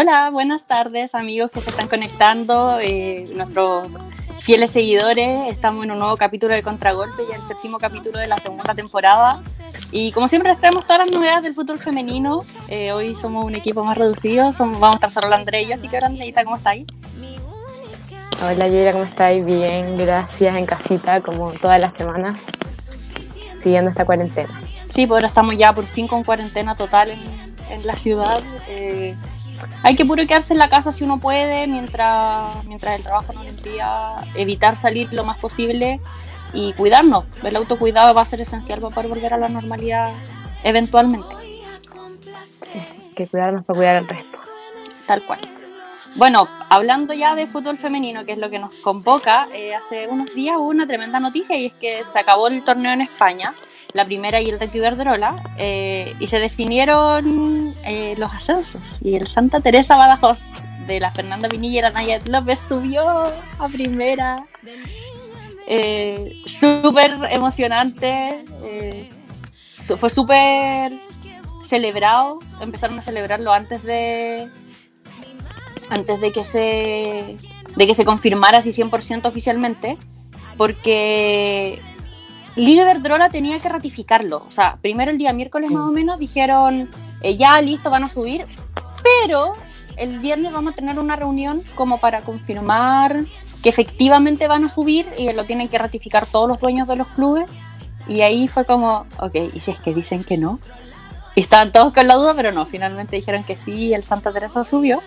Hola, buenas tardes amigos que se están conectando, eh, nuestros fieles seguidores. Estamos en un nuevo capítulo de Contragolpe, y el séptimo capítulo de la segunda temporada. Y como siempre les traemos todas las novedades del fútbol femenino. Eh, hoy somos un equipo más reducido, somos, vamos a estar solo André y yo, así que Andreita, ¿cómo estáis? Hola Yera, ¿cómo estáis? Bien, gracias, en casita, como todas las semanas, siguiendo esta cuarentena. Sí, pues ahora estamos ya por fin con cuarentena total en, en la ciudad. Eh, hay que puro quedarse en la casa si uno puede, mientras, mientras el trabajo no le impida, evitar salir lo más posible y cuidarnos. El autocuidado va a ser esencial para poder volver a la normalidad eventualmente. Sí, que cuidarnos para cuidar al resto. Tal cual. Bueno, hablando ya de fútbol femenino, que es lo que nos convoca, eh, hace unos días hubo una tremenda noticia y es que se acabó el torneo en España la primera y el de Iberdrola, eh, y se definieron eh, los ascensos. Y el Santa Teresa Badajoz de la Fernanda Pinilla y la Nayat López subió a primera. Eh, súper emocionante, fue súper celebrado, empezaron a celebrarlo antes de antes de que se de que se confirmara así 100% oficialmente, porque Liga Verdrola tenía que ratificarlo. O sea, primero el día miércoles más o menos dijeron, eh, ya listo, van a subir, pero el viernes vamos a tener una reunión como para confirmar que efectivamente van a subir y lo tienen que ratificar todos los dueños de los clubes. Y ahí fue como, ok, ¿y si es que dicen que no? Y estaban todos con la duda, pero no, finalmente dijeron que sí, el Santa Teresa subió.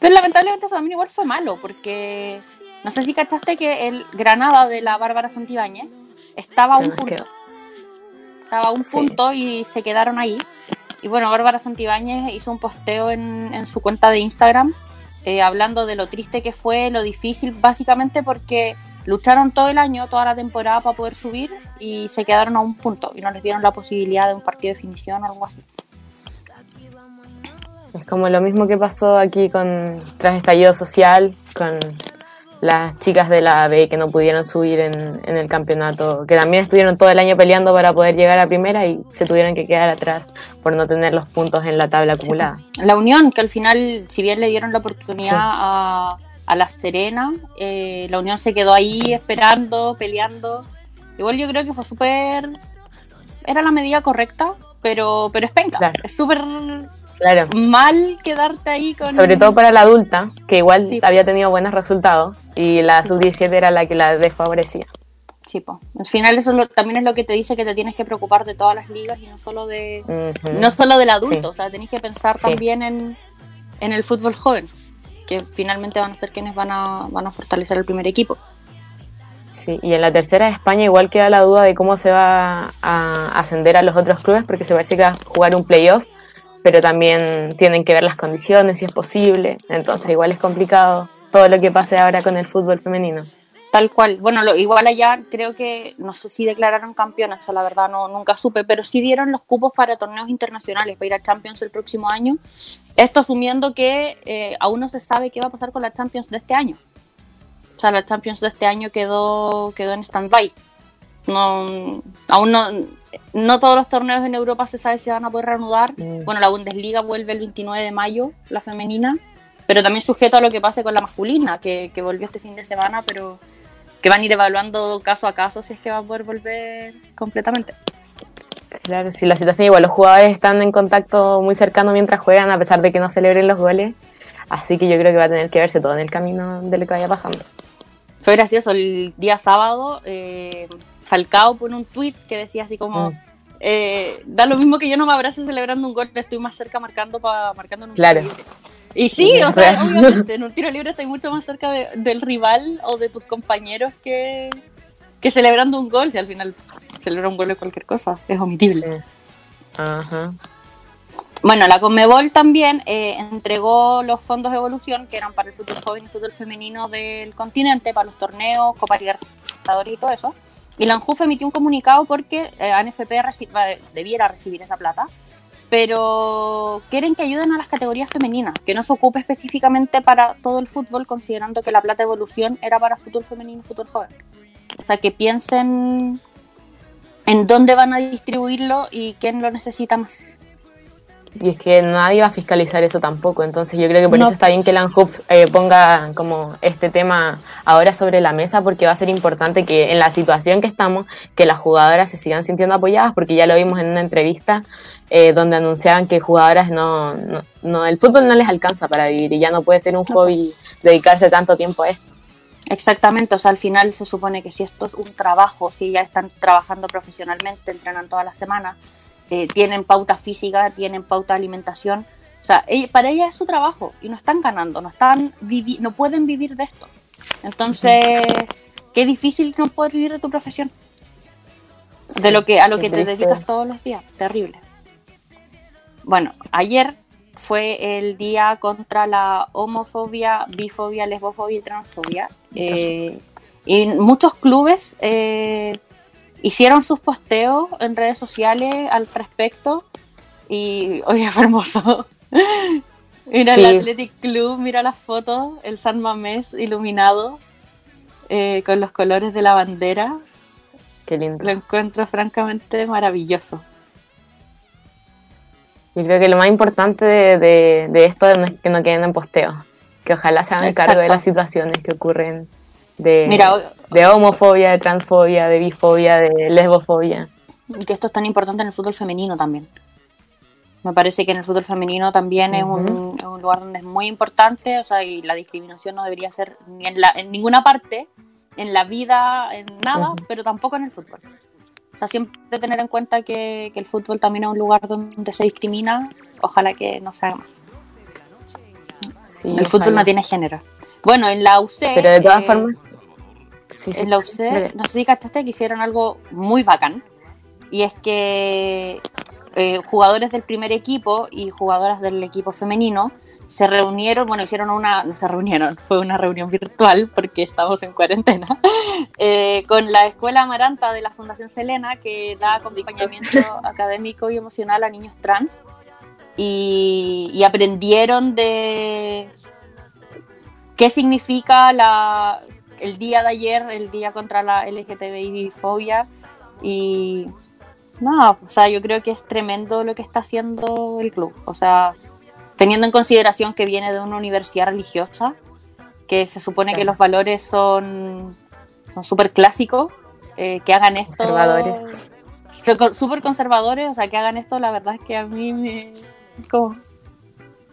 Pero lamentablemente eso también igual fue malo, porque no sé si cachaste que el Granada de la Bárbara Santibáñez estaba a un punto. Estaba a un punto y se quedaron ahí. Y bueno, Bárbara Santibáñez hizo un posteo en, su cuenta de Instagram eh, hablando de lo triste que fue, lo difícil, básicamente porque lucharon todo el año, toda la temporada para poder subir y se quedaron a un punto y no les dieron la posibilidad de un partido de definición o algo así. Es como lo mismo que pasó aquí con tras estallido social, con las chicas de la B que no pudieron subir en, el campeonato, que también estuvieron todo el año peleando para poder llegar a primera y se tuvieron que quedar atrás por no tener los puntos en la tabla acumulada. La Unión, que al final, si bien le dieron la oportunidad a, La Serena, eh, la Unión se quedó ahí esperando, peleando. Igual yo creo que fue súper... Era la medida correcta, pero, pero es penca. Es súper claro. mal quedarte ahí con... Sobre todo para la adulta, que igual había tenido buenos resultados, y la sub-17 era la que la desfavorecía. Sí, pues. Al final eso también es lo que te dice que te tienes que preocupar de todas las ligas y no solo de no solo del adulto, o sea, tenés que pensar también en, en, el fútbol joven, que finalmente van a ser quienes van a, van a fortalecer el primer equipo. Sí, y en la tercera de España igual queda la duda de cómo se va a ascender a los otros clubes, porque se parece que va a jugar un playoff pero también tienen que ver las condiciones, si es posible. Entonces, igual es complicado todo lo que pase ahora con el fútbol femenino. Tal cual. Bueno, igual allá creo que, no sé si declararon campeones, eso la verdad no, nunca supe, pero sí dieron los cupos para torneos internacionales, para ir a Champions el próximo año. Esto asumiendo que eh, aún no se sabe qué va a pasar con la Champions de este año. O sea, la Champions de este año quedó, quedó en stand-by. No, aún no, no todos los torneos en Europa se sabe si van a poder reanudar. Mm. Bueno, la Bundesliga vuelve el 29 de mayo, la femenina, pero también sujeto a lo que pase con la masculina, que, volvió este fin de semana, pero que van a ir evaluando caso a caso si es que va a poder volver completamente. Claro, si la situación igual, los jugadores están en contacto muy cercano mientras juegan, a pesar de que no celebren los goles, así que yo creo que va a tener que verse todo en el camino de lo que vaya pasando. Fue gracioso, el día sábado eh, Falcao pone un tweet que decía así como, mm. eh, da lo mismo que yo no me abrace celebrando un gol, estoy más cerca marcando para marcando en un claro. tiro libre. Y sí, o sea, obviamente, en un tiro libre estoy mucho más cerca del rival o de tus compañeros que, que celebrando un gol, si al final celebrar un gol de cualquier cosa, es omitible. Ajá. Bueno, la Conmebol también eh, entregó los fondos de evolución que eran para el fútbol joven y fútbol femenino del continente, para los torneos, Copa Libertadores y todo eso. Y la ANJUF emitió un comunicado porque eh, ANFP debiera recibir esa plata, pero quieren que ayuden a las categorías femeninas, que no se ocupe específicamente para todo el fútbol, considerando que la plata evolución era para fútbol femenino y fútbol joven. O sea, que piensen en dónde van a distribuirlo y quién lo necesita más. Y es que nadie va a fiscalizar eso tampoco, entonces yo creo que por eso está bien que la ANJUF eh, ponga como este tema ahora sobre la mesa, porque va a ser importante que en la situación que estamos, que las jugadoras se sigan sintiendo apoyadas, porque ya lo vimos en una entrevista eh, donde anunciaban que jugadoras no, no, el fútbol no les alcanza para vivir y ya no puede ser un hobby dedicarse tanto tiempo a esto. Exactamente, o sea, al final se supone que si esto es un trabajo, si ya están trabajando profesionalmente, entrenan todas las semanas, eh, tienen pauta física, tienen pauta de alimentación. O sea, para ella es su trabajo y no están ganando, no, están no pueden vivir de esto. Entonces, qué difícil no poder vivir de tu profesión. De lo que a lo que te dedicas todos los días. Terrible. Bueno, ayer fue el día contra la homofobia, bifobia, lesbofobia y transfobia. Eh, y muchos clubes eh, hicieron sus posteos en redes sociales al respecto. Y oye fue hermoso. Mira el Athletic Club mira las fotos el San Mamés iluminado eh, con los colores de la bandera. Qué lindo. Lo encuentro francamente maravilloso. Yo creo que lo más importante de, esto es que no queden en posteos que ojalá se hagan cargo de las situaciones que ocurren de, de homofobia, de transfobia, de bifobia, de lesbofobia. Que esto es tan importante en el fútbol femenino también. Me parece que en el fútbol femenino también es, un, lugar donde es muy importante, o sea, y la discriminación no debería ser ni en, la, en ninguna parte, en la vida, en nada, pero tampoco en el fútbol. O sea, siempre tener en cuenta que, el fútbol también es un lugar donde se discrimina, ojalá que no se haga más. el fútbol no tiene género. Bueno, en la UC. Pero de todas eh, formas en la UC, no sé si cachaste que hicieron algo muy bacán. Y es que eh, jugadores del primer equipo y jugadoras del equipo femenino se reunieron, bueno, hicieron una, no se reunieron, fue una reunión virtual porque estamos en cuarentena, eh, con la Escuela Amaranta de la Fundación Selena, que da acompañamiento académico y emocional a niños trans. y aprendieron de qué significa la, el día de ayer, el día contra la LGTBI fobia. Y no, o sea, yo creo que es tremendo lo que está haciendo el club, o sea, teniendo en consideración que viene de una universidad religiosa, que se supone que los valores son son súper clásicos, eh, que hagan esto conservadores. súper conservadores, o sea, que hagan esto, la verdad es que a mí me como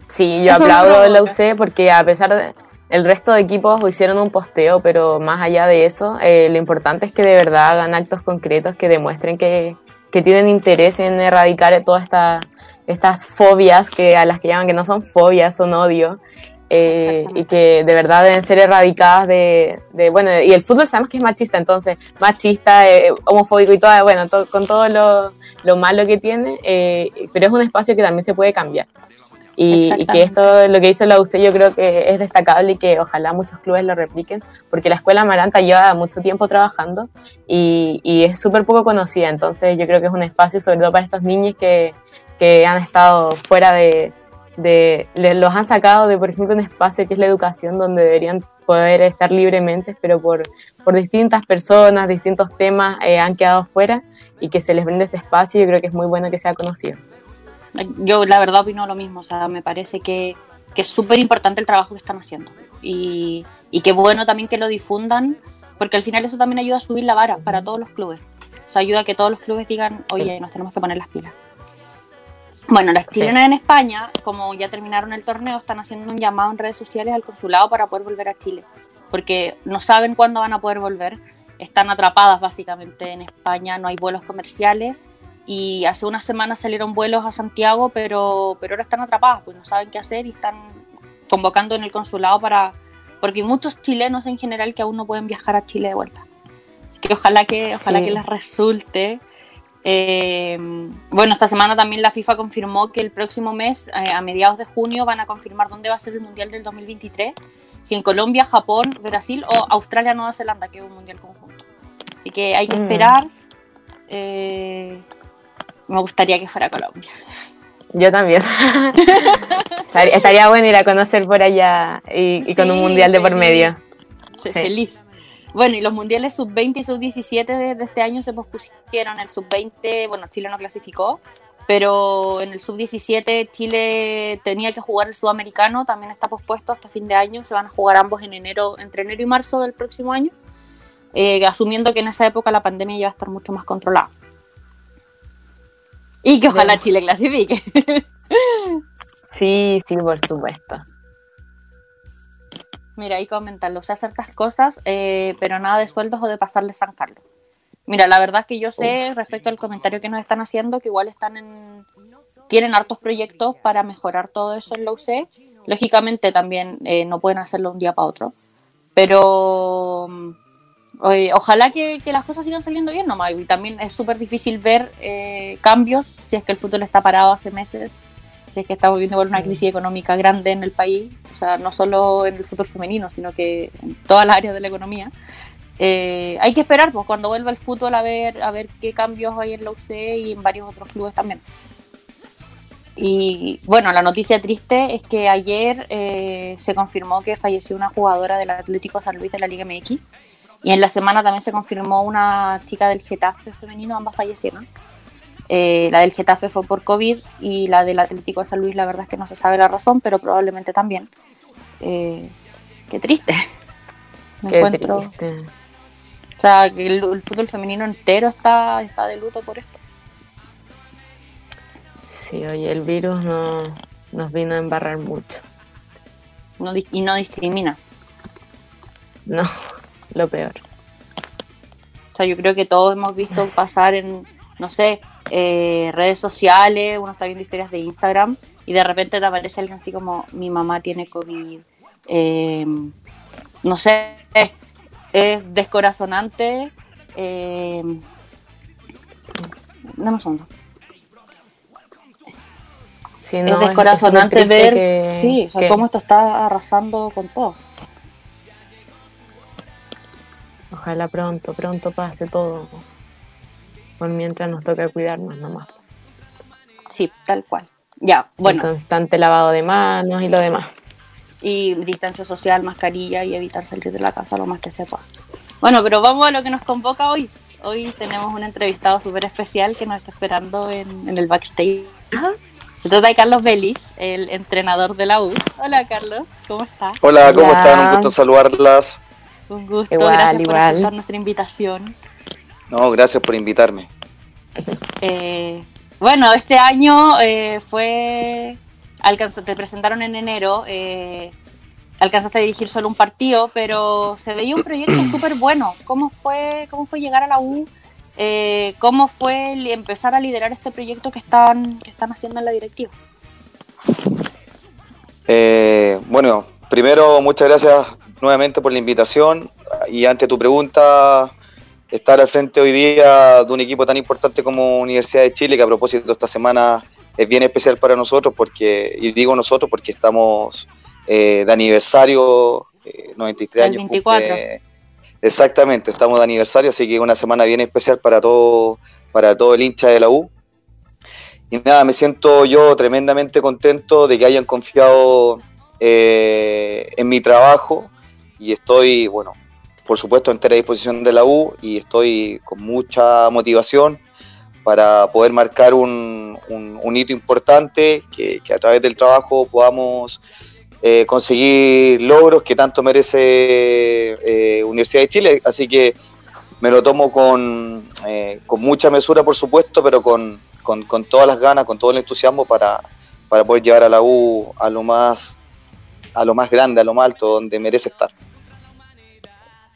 Sí, yo aplaudo la UC porque a pesar de, el resto de equipos hicieron un posteo, pero más allá de eso, eh, lo importante es que de verdad hagan actos concretos que demuestren que, tienen interés en erradicar todas estas fobias que a las que llaman que no son fobias, son odio. Eh, y que de verdad deben ser erradicadas de, bueno, y el fútbol sabemos que es machista, entonces, machista, eh, homofóbico y todo, bueno, con todo lo, lo, malo que tiene, pero es un espacio que también se puede cambiar. Y, que esto, lo que hizo la usted, yo creo que es destacable y que ojalá muchos clubes lo repliquen, porque la escuela Amaranta lleva mucho tiempo trabajando y, es súper poco conocida, entonces yo creo que es un espacio sobre todo para estos niños que, que han estado fuera de, de, los han sacado de, por ejemplo, un espacio que es la educación, donde deberían poder estar libremente, pero por, por distintas personas, distintos temas, eh, han quedado fuera y que se les brinde este espacio, yo creo que es muy bueno que sea conocido yo la verdad opino lo mismo, o sea, me parece que, es súper importante el trabajo que están haciendo. Y, y qué bueno también que lo difundan, porque al final eso también ayuda a subir la vara para todos los clubes, o sea, ayuda a que todos los clubes digan, oye, nos tenemos que poner las pilas. Bueno, las chilenas en España, como ya terminaron el torneo, están haciendo un llamado en redes sociales al consulado para poder volver a Chile, porque no saben cuándo van a poder volver, están atrapadas básicamente en España, no hay vuelos comerciales y hace unas semanas salieron vuelos a Santiago, pero, pero ahora están atrapadas, pues no saben qué hacer y están convocando en el consulado para, porque hay muchos chilenos en general que aún no pueden viajar a Chile de vuelta. Que ojalá que, ojalá que les resulte. Eh, bueno, esta semana también la FIFA confirmó que el próximo mes, eh, a mediados de junio, van a confirmar dónde va a ser el Mundial del 2023. Si en Colombia, Japón, Brasil o Australia, Nueva Zelanda, que es un Mundial conjunto. Así que hay que mm. esperar. Eh, me gustaría que fuera Colombia. Yo también. Estaría bueno ir a conocer por allá y, con un mundial de por medio. Feliz. Bueno, y los mundiales sub-20 y sub-17 de, este año se pospusieron. El sub-20, bueno, Chile no clasificó, pero en el sub-17 Chile tenía que jugar el sudamericano, también está pospuesto hasta fin de año, se van a jugar ambos en enero, entre enero y marzo del próximo año, eh, asumiendo que en esa época la pandemia ya va a estar mucho más controlada. Y que ojalá Chile clasifique. sí, sí, por supuesto. Mira, ahí comentan, o sea, ciertas cosas, eh, pero nada de sueldos o de pasarle San Carlos. Mira, la verdad es que yo sé respecto al comentario que nos están haciendo que igual están en tienen hartos proyectos para mejorar todo eso en la UC. Lógicamente también eh, no pueden hacerlo un día para otro, pero ojalá que, las cosas sigan saliendo bien nomás. Y también es súper difícil ver eh, cambios si es que el fútbol está parado hace meses, si es que estamos viendo una mm. crisis económica grande en el país, o sea, no solo en el fútbol femenino, sino que en todas las áreas de la economía. Eh, hay que esperar pues, cuando vuelva el fútbol a ver, a ver qué cambios hay en la UC y en varios otros clubes también. Y bueno, la noticia triste es que ayer eh, se confirmó que falleció una jugadora del Atlético San Luis de la Liga MX. Y en la semana también se confirmó una chica del Getafe femenino, ambas fallecieron. Eh, la del Getafe fue por COVID y la del Atlético de San Luis, la verdad es que no se sabe la razón, pero probablemente también. qué triste. qué triste. O sea, que el, fútbol femenino entero está, está de luto por esto. Sí, oye, el virus no, nos vino a embarrar mucho. y no discrimina. No, lo peor. O sea, yo creo que todos hemos visto pasar en, no sé, eh, redes sociales, uno está viendo historias de Instagram y de repente te aparece alguien así como mi mamá tiene COVID. Eh, no sé, es descorazonante. Eh, dame un segundo. es descorazonante ver sí, cómo esto está arrasando con todo. Ojalá pronto, pronto pase todo. Por mientras nos toca cuidarnos nomás. Sí, tal cual. Ya, bueno. constante lavado de manos y lo demás y distancia social, mascarilla y evitar salir de la casa lo más que se pueda. Bueno, pero vamos a lo que nos convoca hoy. Hoy tenemos un entrevistado súper especial que nos está esperando en, el backstage. Se trata de Carlos Vélez, el entrenador de la U. Hola Carlos, ¿cómo estás? Hola, ¿cómo están? Un gusto saludarlas. Un gusto, gracias por aceptar nuestra invitación. No, gracias por invitarme. Eh, bueno, este año eh, fue te presentaron en enero, eh, alcanzaste a dirigir solo un partido, pero se veía un proyecto súper bueno. ¿Cómo fue, ¿Cómo fue llegar a la U? Eh, ¿Cómo fue empezar a liderar este proyecto que están, que están haciendo en la directiva? Eh, bueno, primero muchas gracias nuevamente por la invitación y ante tu pregunta, estar al frente hoy día de un equipo tan importante como Universidad de Chile, que a propósito esta semana es bien especial para nosotros porque, y digo nosotros porque estamos eh, de aniversario, 93 eh, años. 24. exactamente, estamos de aniversario, así que una semana bien especial para todo, para todo el hincha de la U. Y nada, me siento yo tremendamente contento de que hayan confiado eh, en mi trabajo y estoy, bueno, por supuesto, en entera disposición de la U y estoy con mucha motivación para poder marcar un, un, hito importante, que, a través del trabajo podamos eh, conseguir logros que tanto merece eh, Universidad de Chile. Así que me lo tomo con, eh, con mucha mesura, por supuesto, pero con, con, con, todas las ganas, con todo el entusiasmo para, para poder llevar a la U a lo más a lo más grande, a lo más alto, donde merece estar.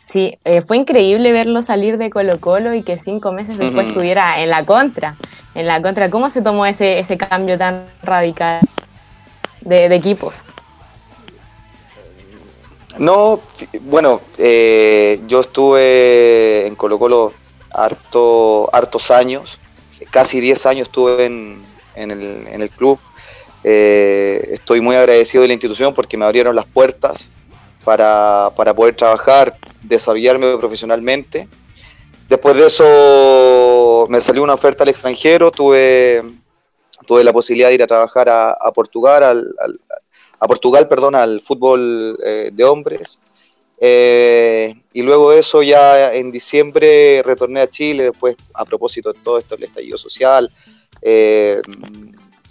Sí, eh, fue increíble verlo salir de Colo Colo y que cinco meses después estuviera en la contra. En la contra, ¿cómo se tomó ese, ese cambio tan radical de, equipos? No, bueno, eh, yo estuve en Colo Colo harto, hartos años, casi diez años estuve en, en, el, en el, club. Eh, estoy muy agradecido de la institución porque me abrieron las puertas para, para poder trabajar desarrollarme profesionalmente. Después de eso me salió una oferta al extranjero, tuve, tuve la posibilidad de ir a trabajar a, Portugal, al, a Portugal, perdón, al fútbol eh, de hombres. Eh, y luego de eso ya en diciembre retorné a Chile, después a propósito de todo esto, el estallido social, eh,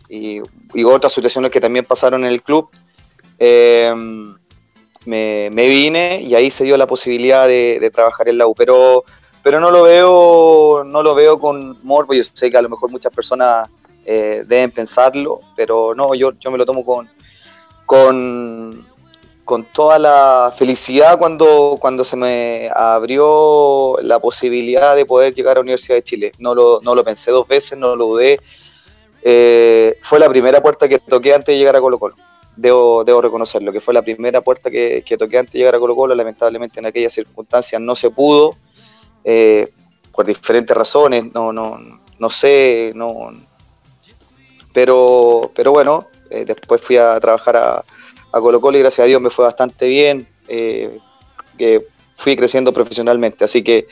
y, otras situaciones que también pasaron en el club, me, vine y ahí se dio la posibilidad de, trabajar en la U. Pero, pero no lo veo, no lo veo con morbo. Yo sé que a lo mejor muchas personas eh, deben pensarlo, pero no, yo, yo me lo tomo con, con, con toda la felicidad cuando, cuando se me abrió la posibilidad de poder llegar a la Universidad de Chile. No lo, no lo pensé dos veces, no lo dudé. Eh, fue la primera puerta que toqué antes de llegar a Colo Colo. Debo, debo reconocerlo, que fue la primera puerta que, que, toqué antes de llegar a Colo Colo. Lamentablemente en aquellas circunstancias no se pudo, eh, por diferentes razones, no, no, no sé, no, pero, pero bueno, eh, después fui a trabajar a, a, Colo Colo y gracias a Dios me fue bastante bien, eh, que fui creciendo profesionalmente, así que,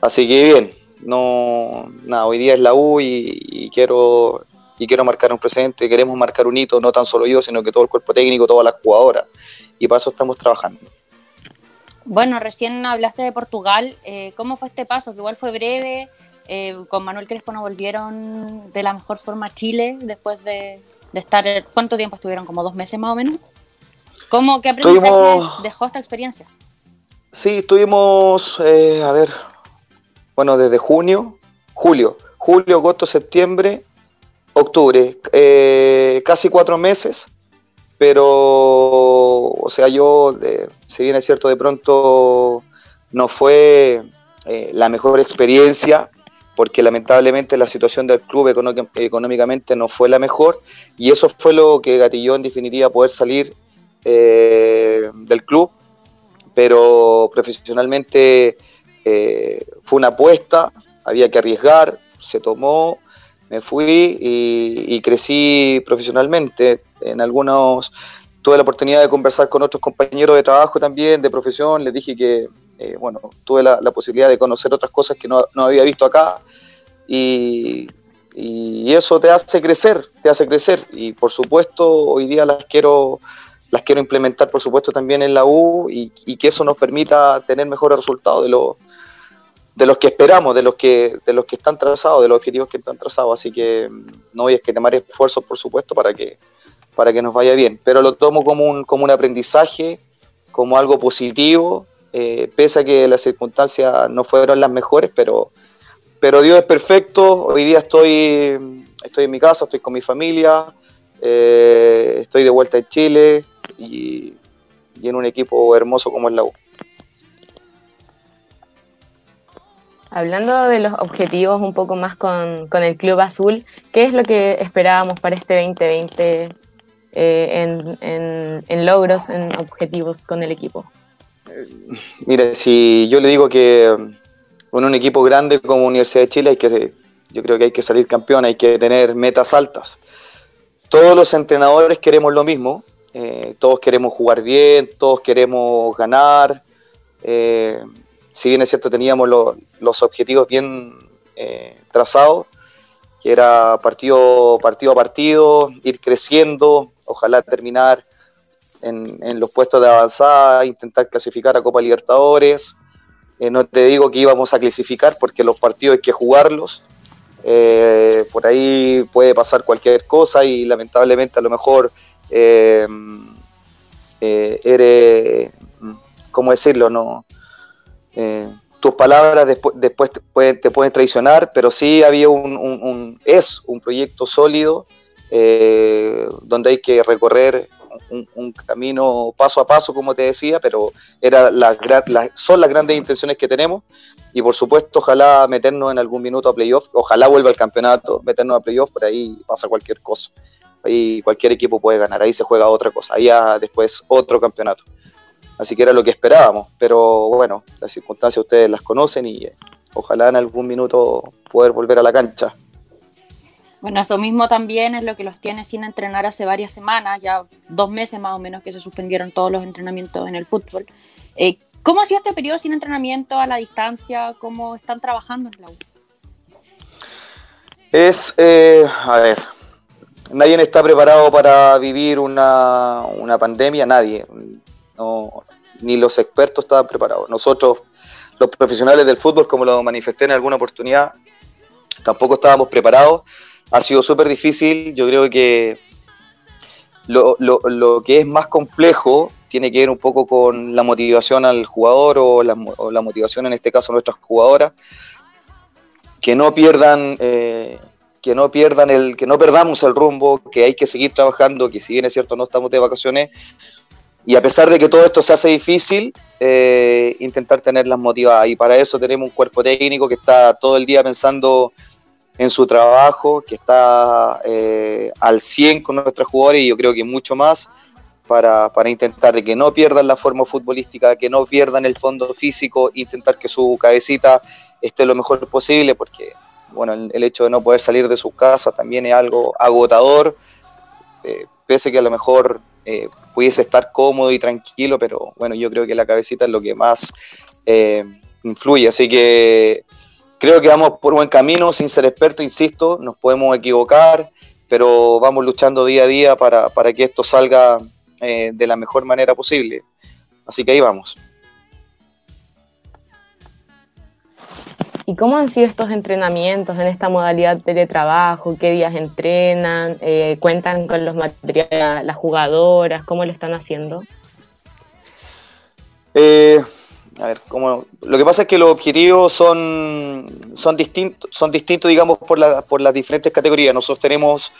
así que bien, no, nada, hoy día es la U y, quiero y quiero marcar un presente, queremos marcar un hito, no tan solo yo, sino que todo el cuerpo técnico, todas las jugadoras, y para eso estamos trabajando. Bueno, recién hablaste de Portugal, eh, ¿cómo fue este paso? Que igual fue breve, eh, con Manuel Crespo no volvieron de la mejor forma a Chile después de, estar. ¿Cuánto tiempo estuvieron? ¿Como dos meses más o menos? ¿Cómo, ¿Qué aprendizaje dejó esta experiencia? Sí, estuvimos, eh, a ver, bueno, desde junio, julio, julio, agosto, septiembre, octubre, eh, casi cuatro meses, pero, o sea, yo, si bien es cierto, de pronto no fue la mejor experiencia, porque lamentablemente la situación del club económicamente no fue la mejor y eso fue lo que gatilló en definitiva poder salir eh, del club, pero profesionalmente eh, fue una apuesta, había que arriesgar, se tomó, me fui y, crecí profesionalmente. En algunos tuve la oportunidad de conversar con otros compañeros de trabajo también, de profesión, les dije que eh, bueno, tuve la, posibilidad de conocer otras cosas que no, había visto acá. Y, eso te hace crecer, te hace crecer. Y por supuesto hoy día las quiero las quiero implementar por supuesto también en la U y, que eso nos permita tener mejores resultados de los de los que esperamos, de los que de los que están trazados, de los objetivos que están trazados, así que mm, no voy a esquemar esfuerzos por supuesto para que para que nos vaya bien, pero lo tomo como un como un aprendizaje, como algo positivo eh, pese a que las circunstancias no fueron las mejores, pero, pero Dios es perfecto. Hoy día estoy, estoy en mi casa, estoy con mi familia, eh, estoy de vuelta en Chile y, en un equipo hermoso como es la. Hablando de los objetivos un poco más con, el Club Azul, ¿qué es lo que esperábamos para este 2020 eh, en, en logros, en objetivos con el equipo? Mire, si yo le digo que con un equipo grande como Universidad de Chile hay que, yo creo que hay que salir campeón, hay que tener metas altas. Todos los entrenadores queremos lo mismo, eh, todos queremos jugar bien, todos queremos ganar. Eh, si bien es cierto, teníamos los objetivos bien eh, trazados, que era partido, partido a partido, ir creciendo, ojalá terminar en, los puestos de avanzada, intentar clasificar a Copa Libertadores. Eh, no te digo que íbamos a clasificar porque los partidos hay que jugarlos. Eh, por ahí puede pasar cualquier cosa y lamentablemente a lo mejor eh, eres, ¿cómo decirlo? No, tus palabras después, después te, pueden, te, pueden, traicionar, pero sí había un, es un proyecto sólido donde hay que recorrer un, camino paso a paso, como te decía, pero era las, son las grandes intenciones que tenemos y por supuesto ojalá meternos en algún minuto a playoff, ojalá vuelva al campeonato, meternos a playoff, por ahí pasa cualquier cosa, ahí cualquier equipo puede ganar, ahí se juega otra cosa, ahí ya después otro campeonato. Así que era lo que esperábamos, pero bueno, las circunstancias ustedes las conocen y eh, ojalá en algún minuto poder volver a la cancha. Bueno, eso mismo también es lo que los tiene sin entrenar hace varias semanas, ya dos meses más o menos que se suspendieron todos los entrenamientos en el fútbol. Eh, ¿Cómo ha sido este periodo sin entrenamiento a la distancia? ¿Cómo están trabajando en la U? Es, eh, a ver, nadie está preparado para vivir una, una pandemia, nadie. No, ni los expertos estaban preparados. Nosotros, los profesionales del fútbol, como lo manifesté en alguna oportunidad, tampoco estábamos preparados ha sido súper difícil. Yo creo que lo, lo, que es más complejo tiene que ver un poco con la motivación al jugador o la, motivación en este caso a nuestras jugadoras, que no pierdan, eh, que no pierdan el, que no perdamos el rumbo, que hay que seguir trabajando, que si bien es cierto no estamos de vacaciones, y a pesar de que todo esto se hace difícil, eh, intentar tenerlas motivadas. Y para eso tenemos un cuerpo técnico que está todo el día pensando en su trabajo, que está eh, al 100 con nuestros jugadores y yo creo que mucho más para, para, intentar de que no pierdan la forma futbolística, que no pierdan el fondo físico, intentar que su cabecita esté lo mejor posible, porque bueno, el, hecho de no poder salir de su casa también es algo agotador, eh, pese que a lo mejor eh, pudiese estar cómodo y tranquilo, pero bueno, yo creo que la cabecita es lo que más eh, influye, así que creo que vamos por buen camino, sin ser experto, insisto, nos podemos equivocar, pero vamos luchando día a día para, para que esto salga eh, de la mejor manera posible. Así que ahí vamos. ¿Y cómo han sido estos entrenamientos en esta modalidad de teletrabajo? ¿Qué días entrenan? Eh, ¿Cuentan con los materiales, las jugadoras? ¿Cómo lo están haciendo? Eh, a ver, como, lo que pasa es que los objetivos son, son, distintos, son distintos, digamos, por, por las diferentes categorías. Nosotros tenemos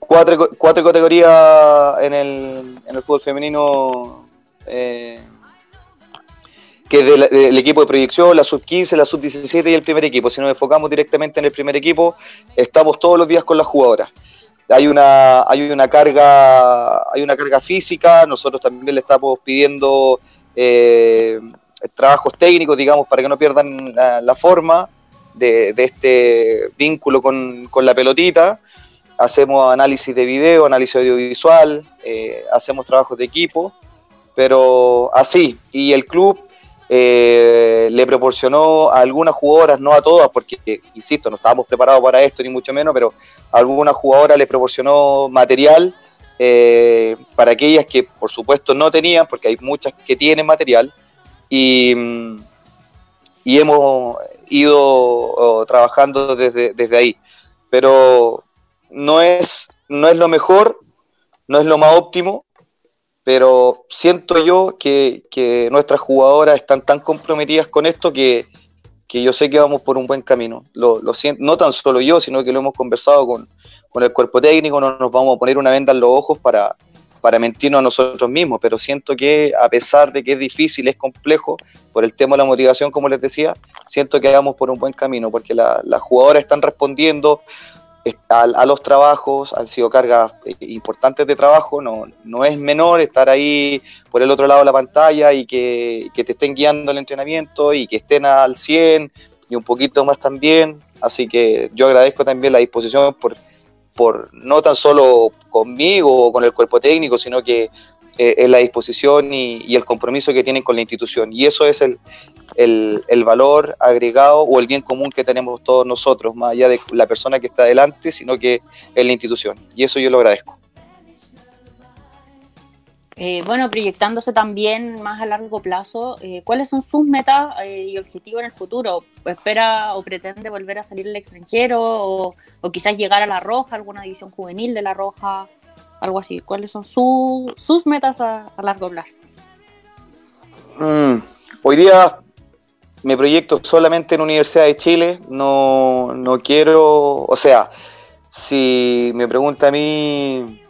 cuatro, cuatro categorías en el, en el fútbol femenino. Eh, que es del, equipo de proyección, la sub-15, la sub-17 y el primer equipo. Si nos enfocamos directamente en el primer equipo, estamos todos los días con las jugadoras. Hay una, hay una carga, hay una carga física, nosotros también le estamos pidiendo eh, trabajos técnicos, digamos, para que no pierdan la, forma de, este vínculo con, la pelotita. Hacemos análisis de video, análisis audiovisual, eh, hacemos trabajos de equipo, pero así. Y el club eh, le proporcionó a algunas jugadoras, no a todas, porque, insisto, no estábamos preparados para esto, ni mucho menos, pero a algunas jugadoras le proporcionó material eh, para aquellas que, por supuesto, no tenían, porque hay muchas que tienen material, y, y hemos ido trabajando desde, desde ahí. Pero no es, no es lo mejor, no es lo más óptimo, pero siento yo que, nuestras jugadoras están tan comprometidas con esto que, yo sé que vamos por un buen camino. Lo, siento, no tan solo yo, sino que lo hemos conversado con, el cuerpo técnico, no nos vamos a poner una venda en los ojos para, para mentirnos a nosotros mismos, pero siento que a pesar de que es difícil, es complejo, por el tema de la motivación, como les decía, siento que vamos por un buen camino, porque las jugadoras están respondiendo, a, los trabajos, han sido cargas eh, importantes de trabajo, no, no es menor estar ahí por el otro lado de la pantalla y que, te estén guiando el entrenamiento y que estén al 100 y un poquito más también, así que yo agradezco también la disposición por, por no tan solo conmigo o con el cuerpo técnico, sino que eh, la disposición y, el compromiso que tienen con la institución. Y eso es el, el, valor agregado o el bien común que tenemos todos nosotros, más allá de la persona que está adelante, sino que es la institución. Y eso yo lo agradezco. Eh, bueno, proyectándose también más a largo plazo, eh, ¿cuáles son sus metas eh, y objetivos en el futuro? ¿Espera o pretende volver a salir al extranjero o, quizás llegar a la Roja, alguna división juvenil de la Roja, algo así? ¿Cuáles son sus metas a, largo plazo? Mm, hoy día me proyecto solamente en Universidad de Chile, no, no quiero, o sea, si me pregunta a mí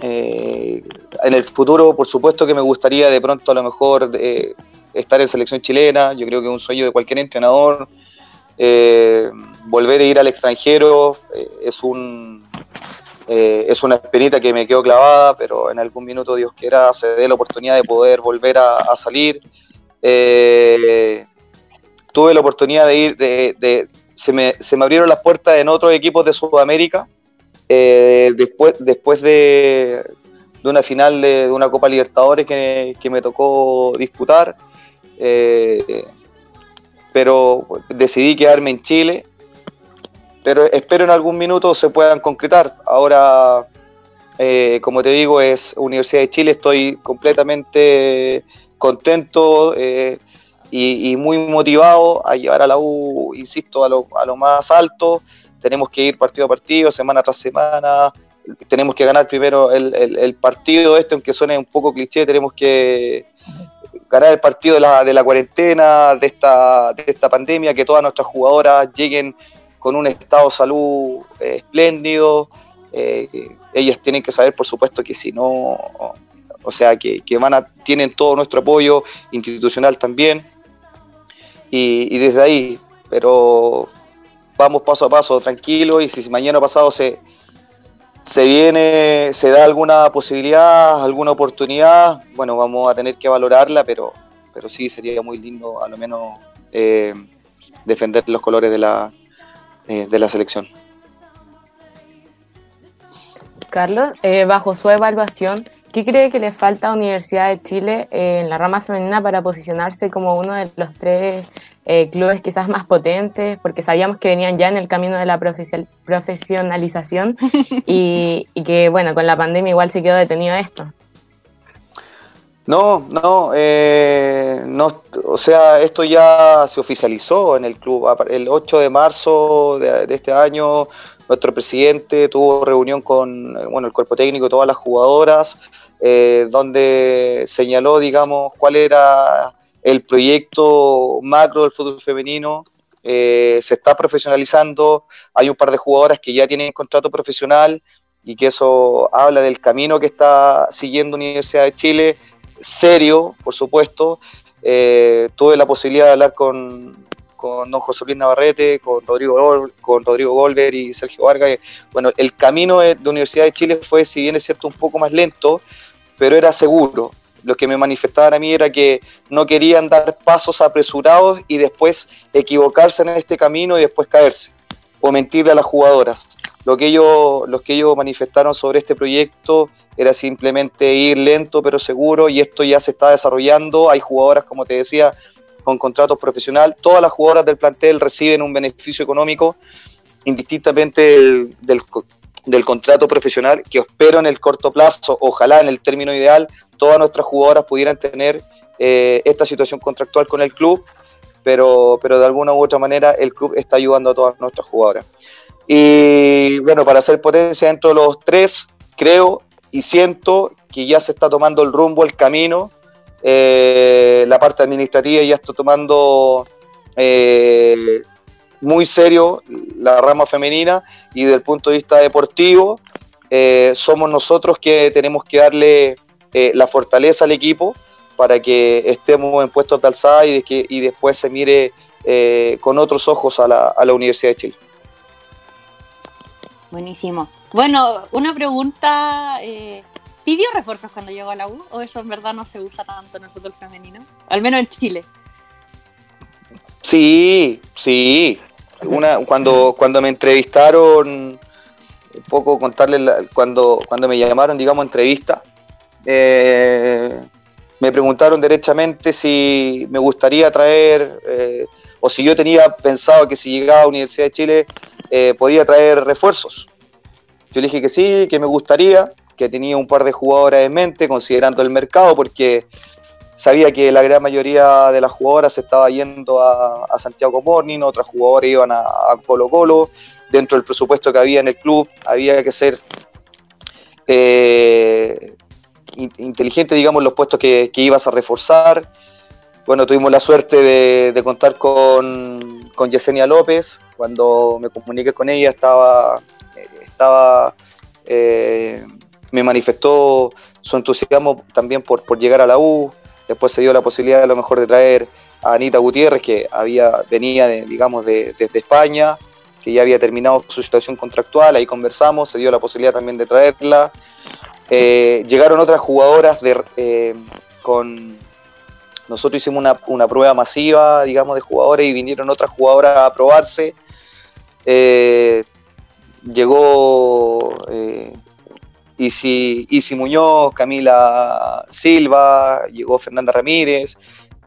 eh, en el futuro, por supuesto que me gustaría de pronto a lo mejor eh, estar en selección chilena, yo creo que es un sueño de cualquier entrenador, eh, volver a ir al extranjero es un es una espinita que me quedó clavada, pero en algún minuto Dios quiera se dé la oportunidad de poder volver a, salir. Eh, tuve la oportunidad de ir, de, se, me, se, me, abrieron las puertas en otros equipos de Sudamérica, eh, después, después de, de, una final de, una Copa Libertadores que, que me tocó disputar, eh, pero decidí quedarme en Chile, pero espero en algún minuto se puedan concretar. Ahora, eh, como te digo, es Universidad de Chile, estoy completamente contento y, muy motivado a llevar a la U, insisto, a lo, a lo más alto. tenemos que ir partido a partido, semana tras semana, tenemos que ganar primero el, partido este, aunque suene un poco cliché, tenemos que ganar el partido de la, de la cuarentena, de esta, de esta pandemia, que todas nuestras jugadoras lleguen con un estado de salud eh, espléndido. Eh, ellas tienen que saber, por supuesto, que si no, o sea, que, van a, tienen todo nuestro apoyo institucional también. Y, y desde ahí, pero vamos paso a paso, tranquilo, y si mañana pasado se, se viene, se da alguna posibilidad, alguna oportunidad, bueno, vamos a tener que valorarla, pero, pero sí sería muy lindo a lo menos eh, defender los colores de la, eh, de la selección. Carlos, eh, bajo su evaluación, ¿qué cree que le falta a Universidad de Chile en la rama femenina para posicionarse como uno de los tres eh, clubes quizás más potentes, porque sabíamos que venían ya en el camino de la profesionalización y, que, bueno, con la pandemia igual se quedó detenido esto. No, no, eh, no, o sea, esto ya se oficializó en el club. El 8 de marzo de, este año, nuestro presidente tuvo reunión con bueno, el cuerpo técnico, todas las jugadoras, eh, donde señaló, digamos, cuál era el proyecto macro del fútbol femenino. Eh, se está profesionalizando, hay un par de jugadoras que ya tienen contrato profesional y que eso habla del camino que está siguiendo Universidad de Chile, serio, por supuesto. Eh, tuve la posibilidad de hablar con, con don José Luis Navarrete, con Rodrigo, con Rodrigo Golver y Sergio Vargas. Bueno, el camino de, Universidad de Chile fue, si bien es cierto, un poco más lento, pero era seguro lo que me manifestaban a mí era que no querían dar pasos apresurados y después equivocarse en este camino y después caerse o mentirle a las jugadoras. Lo que ellos, los que ellos manifestaron sobre este proyecto era simplemente ir lento pero seguro y esto ya se está desarrollando. Hay jugadoras, como te decía, con contratos profesionales. Todas las jugadoras del plantel reciben un beneficio económico indistintamente del, del, del contrato profesional que espero en el corto plazo, ojalá en el término ideal, todas nuestras jugadoras pudieran tener eh, esta situación contractual con el club, pero, pero de alguna u otra manera el club está ayudando a todas nuestras jugadoras. Y bueno, para hacer potencia dentro de los tres, creo y siento que ya se está tomando el rumbo, el camino, eh, la parte administrativa ya está tomando eh, muy serio la rama femenina y desde el punto de vista deportivo eh, somos nosotros que tenemos que darle la fortaleza al equipo para que estemos en puestos de alzada y, que, y después se mire con otros ojos a la, a la Universidad de Chile. Buenísimo. Bueno, una pregunta. ¿Pidió refuerzos cuando llegó a la U? ¿O eso en verdad no se usa tanto en el fútbol femenino? Al menos en Chile. Sí, sí una, cuando, cuando me entrevistaron, un poco contarles, cuando, cuando me llamaron, digamos, entrevista, eh, me preguntaron derechamente si me gustaría traer, eh, o si yo tenía pensado que si llegaba a Universidad de Chile eh, podía traer refuerzos. Yo le dije que sí, que me gustaría, que tenía un par de jugadoras en mente, considerando el mercado, porque sabía que la gran mayoría de las jugadoras se estaba yendo a, Santiago Morning, otras jugadoras iban a, Colo Colo, dentro del presupuesto que había en el club había que ser eh, inteligente, digamos, los puestos que, ibas a reforzar. Bueno, tuvimos la suerte de, contar con, con, Yesenia López, cuando me comuniqué con ella estaba, estaba eh, me manifestó su entusiasmo también por, por llegar a la U, Después se dio la posibilidad a lo mejor de traer a Anita Gutiérrez, que había, venía, de, digamos, de, desde España, que ya había terminado su situación contractual, ahí conversamos, se dio la posibilidad también de traerla. Eh, llegaron otras jugadoras de, eh, con... Nosotros hicimos una, prueba masiva, digamos, de jugadores y vinieron otras jugadoras a probarse. Eh, llegó Isi, Muñoz, Camila Silva, llegó Fernanda Ramírez.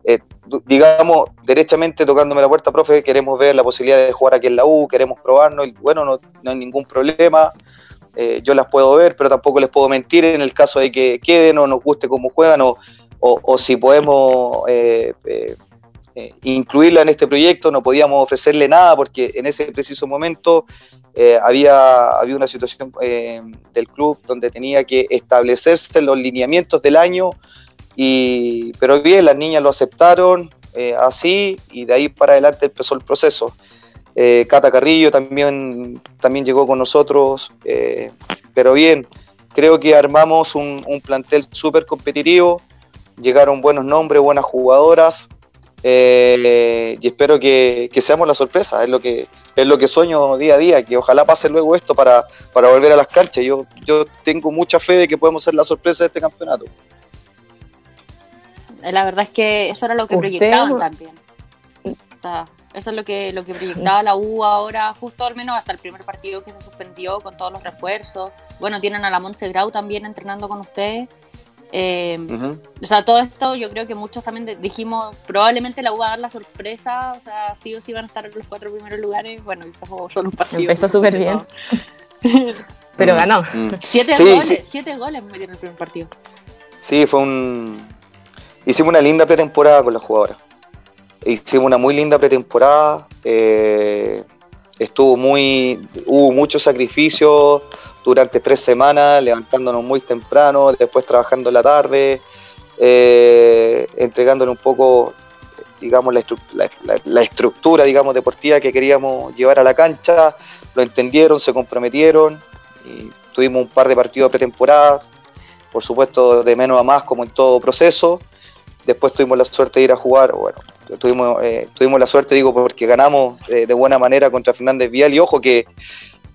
Eh, digamos, derechamente tocándome la puerta, profe, queremos ver la posibilidad de jugar aquí en la U, queremos probarnos, bueno, no, hay ningún problema, eh, yo las puedo ver, pero tampoco les puedo mentir en el caso de que queden o nos guste cómo juegan o, o, si podemos eh, eh, incluirla en este proyecto, no podíamos ofrecerle nada porque en ese preciso momento eh, había, había una situación eh, del club donde tenía que establecerse los lineamientos del año, y, pero bien, las niñas lo aceptaron así y de ahí para adelante empezó el proceso. Cata Carrillo también, también llegó con nosotros, pero bien, creo que armamos un, un plantel súper competitivo, llegaron buenos nombres, buenas jugadoras, eh, y espero que, seamos la sorpresa, es lo que es lo que sueño día a día, que ojalá pase luego esto para, para volver a las canchas. Yo, yo tengo mucha fe de que podemos ser la sorpresa de este campeonato. La verdad es que eso era lo que proyectaban también. O sea, eso es lo que, lo que proyectaba la U ahora, justo al menos hasta el primer partido que se suspendió con todos los refuerzos. Bueno, tienen a la Montse Grau también entrenando con ustedes. Eh, o sea, todo esto yo creo que muchos también dijimos, probablemente la U va a dar la sorpresa, o sea, sí o sí van a estar en los cuatro primeros lugares. Bueno, quizás solo un partido. Empezó súper bien. Pero mm, ganó. Mm. Siete goles, siete goles metieron el primer partido. Sí, fue un... Hicimos una linda pretemporada con las jugadoras. Hicimos una muy linda pretemporada. Eh, estuvo muy... Hubo mucho sacrificio durante tres semanas, levantándonos muy temprano, después trabajando en la tarde, eh, entregándole un poco, digamos, la, estructura, digamos, deportiva que queríamos llevar a la cancha, lo entendieron, se comprometieron, y tuvimos un par de partidos de pretemporada, por supuesto de menos a más como en todo proceso, después tuvimos la suerte de ir a jugar, bueno, tuvimos, eh, tuvimos la suerte, digo, porque ganamos eh, de buena manera contra Fernández Vial y ojo que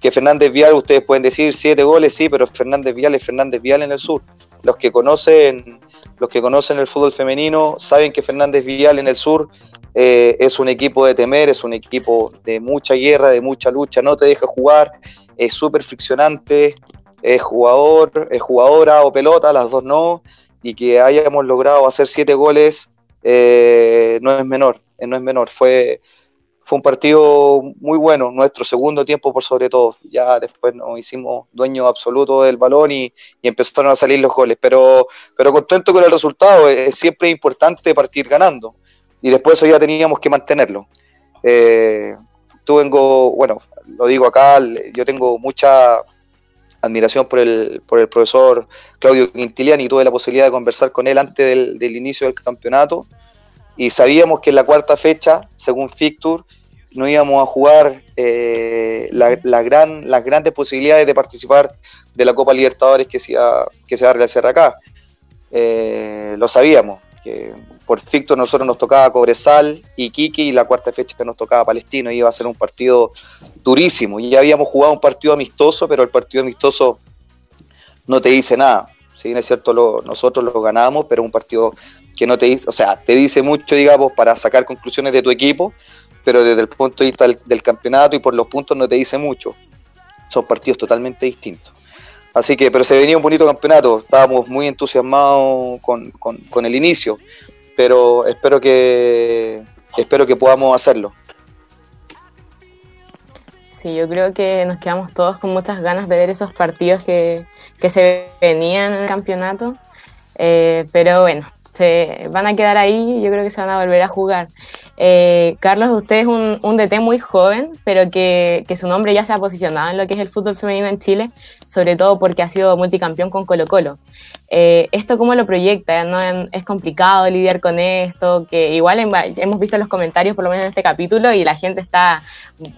que Fernández Vial, ustedes pueden decir siete goles, sí, pero Fernández Vial es Fernández Vial en el sur. Los que conocen, los que conocen el fútbol femenino saben que Fernández Vial en el sur eh, es un equipo de temer, es un equipo de mucha guerra, de mucha lucha, no te deja jugar, es súper friccionante, es jugador, es jugadora o pelota, las dos no, y que hayamos logrado hacer siete goles eh, no es menor, eh, no es menor, fue fue un partido muy bueno, nuestro segundo tiempo por sobre todo. Ya después nos hicimos dueños absolutos del balón y, empezaron a salir los goles. Pero, pero contento con el resultado, es, siempre importante partir ganando. Y después eso ya teníamos que mantenerlo. Eh, tú vengo, bueno, lo digo acá, yo tengo mucha admiración por el, por el profesor Claudio Quintiliani tuve la posibilidad de conversar con él antes del, del inicio del campeonato y sabíamos que en la cuarta fecha, según Fictur, no íbamos a jugar eh, la, gran, las grandes posibilidades de participar de la Copa Libertadores que se, que se va a realizar acá. Eh, lo sabíamos, que por ficto nosotros nos tocaba Cobresal y Kiki y la cuarta fecha nos tocaba Palestino y iba a ser un partido durísimo. Y ya habíamos jugado un partido amistoso, pero el partido amistoso no te dice nada. Si bien es cierto, lo, nosotros lo ganamos, pero un partido que no te dice, o sea, te dice mucho, digamos, para sacar conclusiones de tu equipo, pero desde el punto de vista del, campeonato y por los puntos no te dice mucho. Son partidos totalmente distintos. Así que, pero se venía un bonito campeonato, estábamos muy entusiasmados con, con, el inicio, pero espero que, espero que podamos hacerlo. Sí, yo creo que nos quedamos todos con muchas ganas de ver esos partidos que, que se venían en el campeonato, eh, pero bueno, se van a quedar ahí y yo creo que se van a volver a jugar. Eh, Carlos, usted es un, un, DT muy joven, pero que, su nombre ya se ha posicionado en lo que es el fútbol femenino en Chile, sobre todo porque ha sido multicampeón con Colo Colo. Eh, ¿Esto cómo lo proyecta? ¿No es complicado lidiar con esto? Que igual hemos visto los comentarios, por lo menos en este capítulo, y la gente está,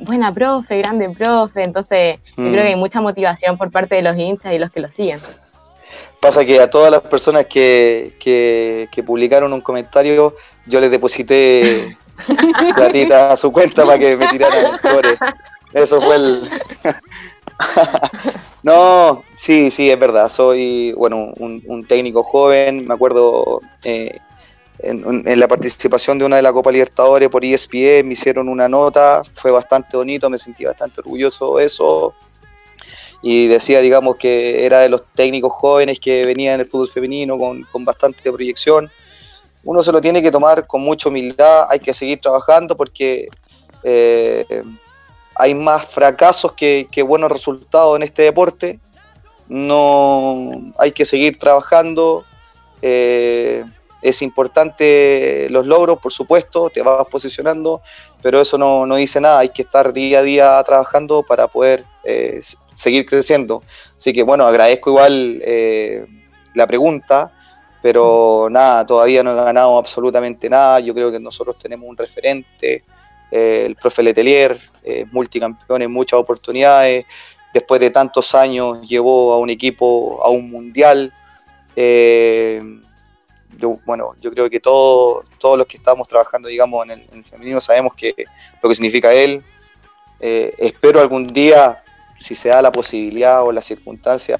buena profe, grande profe, entonces yo creo que hay mm. mucha motivación por parte de los hinchas y los que lo siguen. Pasa que a todas las personas que, que, que publicaron un comentario, yo les deposité platita a su cuenta para que me tiraran flores. Eso fue el... no, sí, sí, es verdad. Soy, bueno, un, técnico joven. Me acuerdo eh, en, la participación de una de la Copa Libertadores por ESPN, me hicieron una nota. Fue bastante bonito, me sentí bastante orgulloso de eso. Y decía, digamos, que era de los técnicos jóvenes que venían en el fútbol femenino con, con bastante proyección uno se lo tiene que tomar con mucha humildad, hay que seguir trabajando porque eh, hay más fracasos que, buenos resultados en este deporte. No hay que seguir trabajando. Eh, es importante los logros, por supuesto, te vas posicionando, pero eso no, no dice nada, hay que estar día a día trabajando para poder eh, seguir creciendo. Así que bueno, agradezco igual la pregunta, pero nada, todavía no he ganado absolutamente nada, yo creo que nosotros tenemos un referente, eh, el profe Letelier, multicampeón en muchas oportunidades, después de tantos años llevó a un equipo a un mundial. Yo, bueno, yo creo que todos todos los que estamos trabajando, digamos, en el, femenino sabemos que lo que significa él. espero algún día si se da la posibilidad o la circunstancia,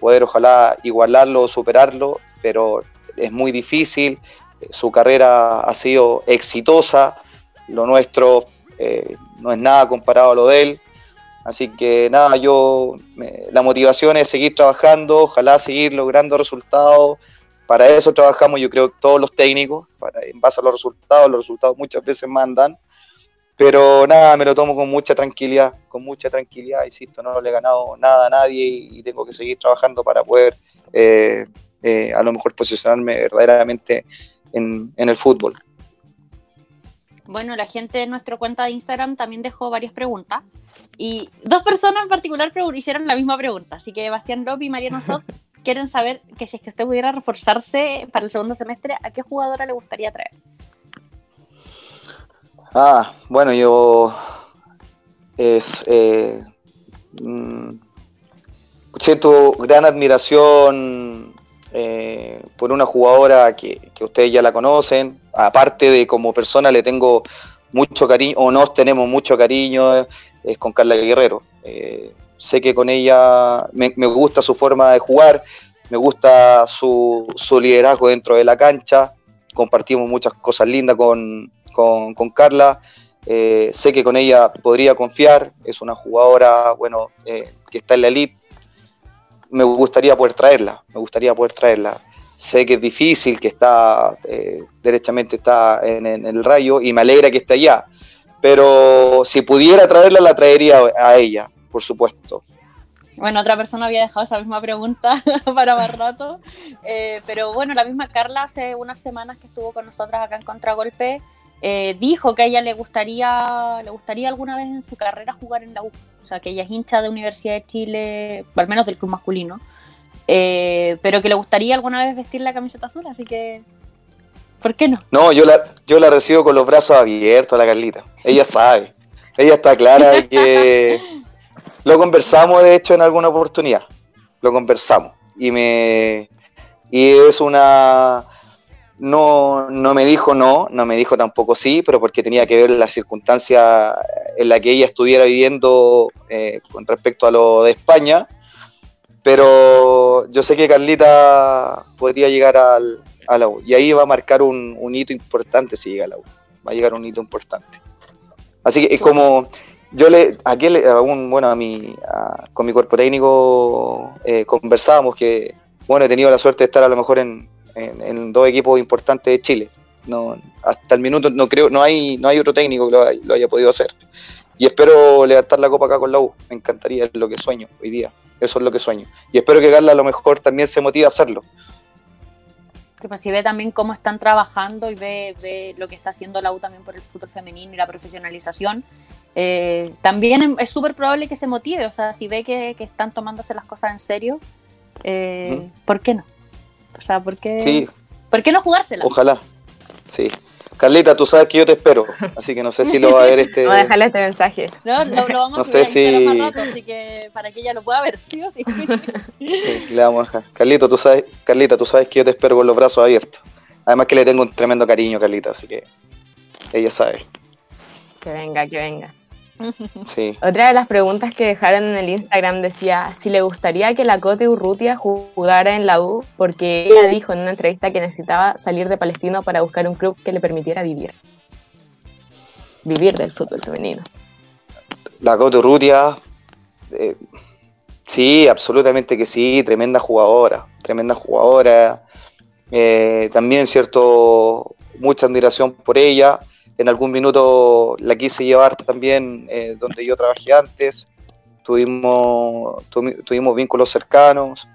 poder ojalá igualarlo o superarlo, pero es muy difícil. Su carrera ha sido exitosa, lo nuestro eh, no es nada comparado a lo de él. Así que nada, yo la motivación es seguir trabajando, ojalá seguir logrando resultados. Para eso trabajamos, yo creo, todos los técnicos, para, en base a los resultados, los resultados muchas veces mandan. Pero nada, me lo tomo con mucha tranquilidad, con mucha tranquilidad, insisto, no le he ganado nada a nadie y, tengo que seguir trabajando para poder eh, eh, a lo mejor posicionarme verdaderamente en, el fútbol. Bueno, la gente en nuestra cuenta de Instagram también dejó varias preguntas y dos personas en particular hicieron la misma pregunta, así que Bastián López y Mariano Sot quieren saber que si es que usted pudiera reforzarse para el segundo semestre, ¿a qué jugadora le gustaría traer? Ah, bueno, yo es eh, mm, siento gran admiración eh, por una jugadora que, ustedes ya la conocen. Aparte de como persona le tengo mucho cariño, o nos tenemos mucho cariño, es con Carla Guerrero. Eh, sé que con ella me, gusta su forma de jugar, me gusta su, su liderazgo dentro de la cancha, compartimos muchas cosas lindas con, con, Carla. Eh, sé que con ella podría confiar, es una jugadora, bueno, eh, que está en la elite. Me gustaría poder traerla, me gustaría poder traerla. Sé que es difícil, que está, eh, derechamente está en, el rayo y me alegra que esté allá. Pero si pudiera traerla, la traería a ella, por supuesto. Bueno, otra persona había dejado esa misma pregunta para más rato. pero bueno, la misma Carla hace unas semanas que estuvo con nosotras acá en Contragolpe eh, dijo que a ella le gustaría, le gustaría alguna vez en su carrera jugar en la U. O sea, que ella es hincha de Universidad de Chile, al menos del club masculino. Eh, pero que le gustaría alguna vez vestir la camiseta azul, así que. ¿Por qué no? No, yo la, yo la recibo con los brazos abiertos, la Carlita. Ella sabe. ella está clara de que. Lo conversamos, de hecho, en alguna oportunidad. Lo conversamos. Y me. Y es una no, no me dijo no, no me dijo tampoco sí, pero porque tenía que ver la circunstancia en la que ella estuviera viviendo eh, con respecto a lo de España. Pero yo sé que Carlita podría llegar al, a la U y ahí va a marcar un, hito importante si llega a la U. Va a llegar un hito importante. Así que es como yo le, aquel, bueno, a mi, con mi cuerpo técnico eh, conversábamos que, bueno, he tenido la suerte de estar a lo mejor en, en, dos equipos importantes de Chile. No, hasta el minuto no creo, no hay, no hay otro técnico que lo, haya podido hacer. Y espero levantar la copa acá con la U. Me encantaría, es lo que sueño hoy día. Eso es lo que sueño. Y espero que Carla a lo mejor también se motive a hacerlo. Que pues si ve también cómo están trabajando y ve, ve lo que está haciendo la U también por el fútbol femenino y la profesionalización, eh, también es súper probable que se motive. O sea, si ve que, están tomándose las cosas en serio, eh, ¿por qué no? O sea, ¿por qué, ¿por qué no jugársela? Ojalá, sí. Carlita, tú sabes que yo te espero, así que no sé si lo va a ver este... A dejarle este mensaje. No, lo, lo vamos a sé si... rato, así que para que ella lo pueda ver, sí o sí. Sí, le vamos a dejar. Carlita, tú sabes, Carlita, tú sabes que yo te espero con los brazos abiertos. Además que le tengo un tremendo cariño, Carlita, así que ella sabe. Que venga, que venga. Otra de las preguntas que dejaron en el Instagram decía si le gustaría que la Cote Urrutia jugara en la U, porque ella dijo en una entrevista que necesitaba salir de Palestino para buscar un club que le permitiera vivir. Vivir del fútbol femenino. La Cote Urrutia, eh, sí, absolutamente que sí, tremenda jugadora, tremenda jugadora. Eh, también, cierto, mucha admiración por ella en algún minuto la quise llevar también eh, donde yo trabajé antes, tuvimos, tuvimos vínculos cercanos,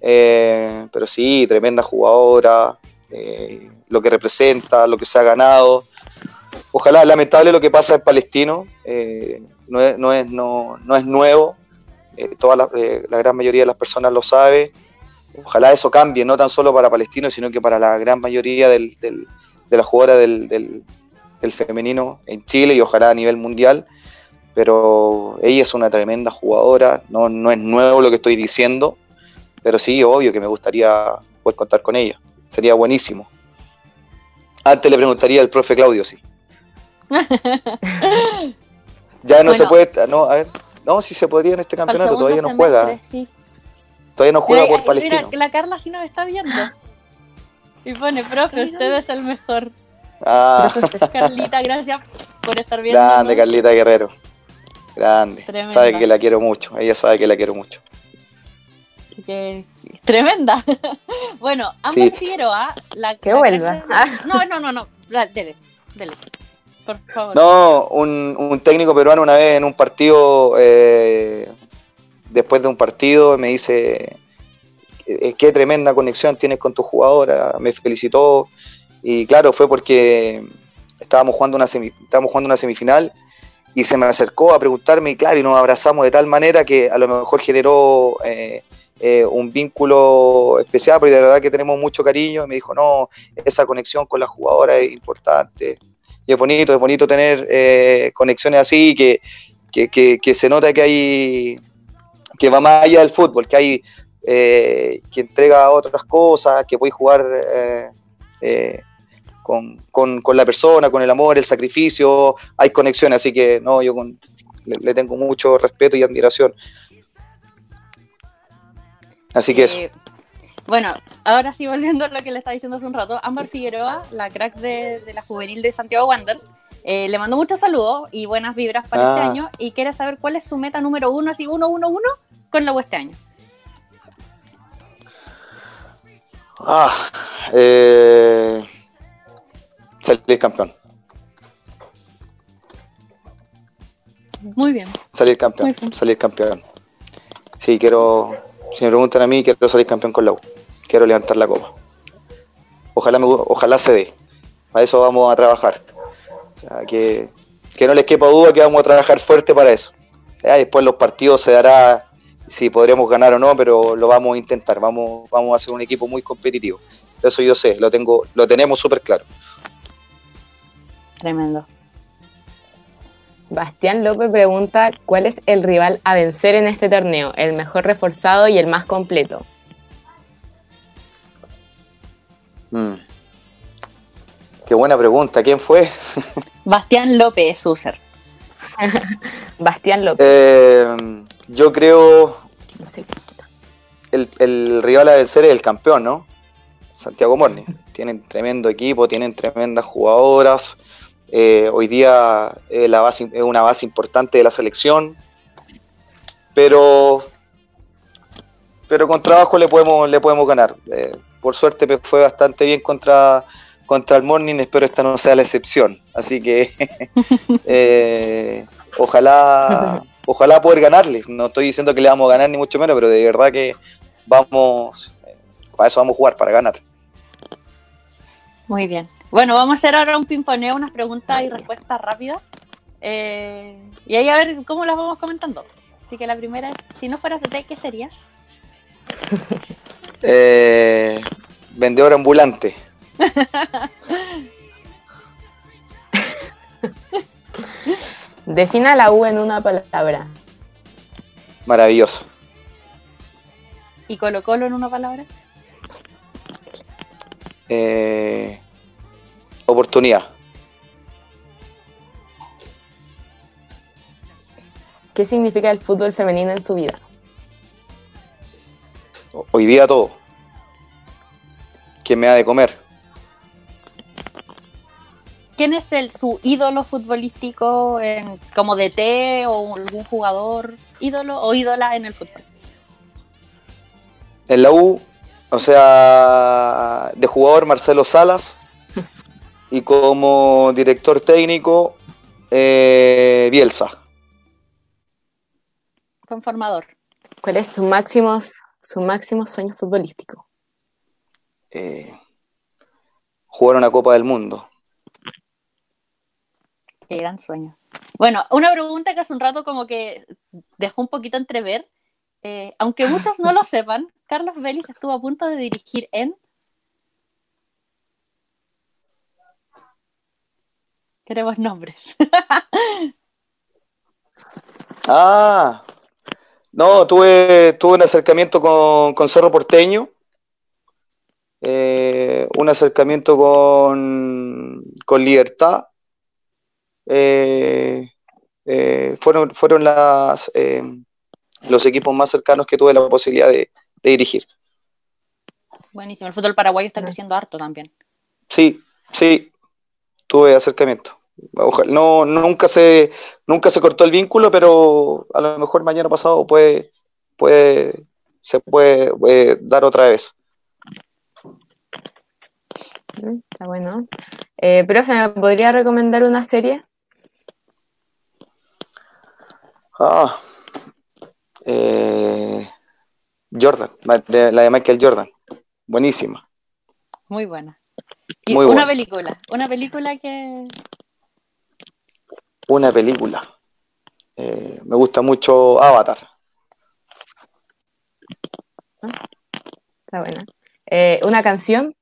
eh, pero sí, tremenda jugadora, eh, lo que representa, lo que se ha ganado. Ojalá, lamentable lo que pasa en Palestino, no, es, no, es, no, no es nuevo, toda la, gran mayoría de las personas lo sabe. Ojalá eso cambie, no tan solo para Palestino, sino que para la gran mayoría de las jugadoras del, del, femenino en Chile y ojalá a nivel mundial. Pero ella es una tremenda jugadora, no, no es nuevo lo que estoy diciendo, pero sí, obvio que me gustaría poder contar con ella. Sería buenísimo. Antes le preguntaría al profe Claudio, sí. ya no bueno, se puede, no, a ver, no, si se podría en este campeonato, todavía no juega. Sí. Todavía no juega Mira, por Palestino. Mira, la Carla sí nos está viendo. Y pone, profe, usted es el mejor. Ah. Carlita, gracias por estar viendo. Grande, Carlita Guerrero. Grande. Tremenda. Sabe que la quiero mucho. Ella sabe que la quiero mucho. Así que tremenda. bueno, Ámbar sí. Figueroa, la que vuelva. De... No, no, no, no. Dele, dele. Por favor. No, un, un técnico peruano una vez en un partido, eh, después de un partido, me dice qué tremenda conexión tienes con tu jugadora, me felicitó y claro, fue porque estábamos jugando una, semi, estábamos jugando una semifinal y se me acercó a preguntarme y claro, y nos abrazamos de tal manera que a lo mejor generó eh, eh, un vínculo especial, porque de verdad que tenemos mucho cariño, y me dijo, no, esa conexión con la jugadora es importante, y es bonito, es bonito tener eh, conexiones así, que, que, que, que, se nota que hay, que va más allá del fútbol, que hay, eh, que entrega otras cosas, que puede jugar con, con, con, la persona, con el amor, el sacrificio, hay conexiones, así que no, yo con, le, le tengo mucho respeto y admiración. Así que eso. Eh, bueno, ahora sí, volviendo a lo que le estaba diciendo hace un rato, Ámbar Figueroa, la crack de, de la juvenil de Santiago Wanderers, eh, le mando muchos saludos y buenas vibras para ah. este año y quiere saber cuál es su meta número uno, así uno, uno, uno, con la U este año. Ah, eh, salir campeón. Muy bien. Salir campeón, bien. salir campeón. Sí, quiero, si me preguntan a mí, quiero salir campeón con la U. Quiero levantar la copa. Ojalá, me, ojalá se dé. Para eso vamos a trabajar. O sea, que, que no les quepa duda que vamos a trabajar fuerte para eso. Ya, después los partidos se dará si podremos ganar o no, pero lo vamos a intentar. Vamos, vamos a hacer un equipo muy competitivo. Eso yo sé, lo tengo, lo tenemos súper claro. Tremendo. Bastián López pregunta cuál es el rival a vencer en este torneo, el mejor reforzado y el más completo. Mm. Qué buena pregunta, ¿quién fue? Bastián López, user. Bastián López. Eh, yo creo no sé el, el, rival a vencer es el campeón, ¿no? Santiago Morni. Tienen tremendo equipo, tienen tremendas jugadoras. Eh, hoy día eh, la base, es una base importante de la selección, pero, pero con trabajo le podemos, le podemos ganar. Eh, por suerte me fue bastante bien contra, contra el Morning, espero esta no sea la excepción. Así que eh, ojalá, ojalá poder ganarle. No estoy diciendo que le vamos a ganar ni mucho menos, pero de verdad que vamos, para eso vamos a jugar, para ganar. Muy bien. Bueno, vamos a hacer ahora un pimponeo, unas preguntas y respuestas rápidas. Eh, y ahí a ver cómo las vamos comentando. Así que la primera es, si no fueras de té, ¿qué serías? eh, vendedor ambulante. Defina la U en una palabra. Maravilloso. ¿Y Colo Colo en una palabra? Eh, oportunidad. ¿Qué significa el fútbol femenino en su vida? Hoy día todo. ¿Quién me ha de comer? ¿Quién es el, su ídolo futbolístico en, como DT o algún jugador ídolo o ídola en el fútbol? En la U, o sea, de jugador Marcelo Salas, y como director técnico eh, Bielsa. Conformador. ¿Cuál es su máximo, su máximo sueño futbolístico? Eh, jugar una Copa del Mundo. Qué gran sueño. Bueno, una pregunta que hace un rato como que dejó un poquito entrever. Eh, aunque muchos no lo sepan, Carlos Vélez estuvo a punto de dirigir en. Queremos nombres. ah, no, tuve, tuve un acercamiento con, Cerro Porteño, eh, un acercamiento con, con Libertad. Eh, eh, fueron, fueron las, los equipos más cercanos que tuve la posibilidad de, dirigir. Buenísimo, el fútbol paraguayo está creciendo harto también. Sí, sí, tuve acercamiento. No, nunca se, nunca se cortó el vínculo, pero a lo mejor mañana pasado puede, puede, se puede, dar otra vez. Mm, está bueno. Eh, profe, ¿me podría recomendar una serie? Ah, eh, Jordan, la de Michael Jordan. Buenísima. Muy buena. Y una película, una película que, una película. Eh, me gusta mucho Avatar. Está buena. Eh, ¿Una canción?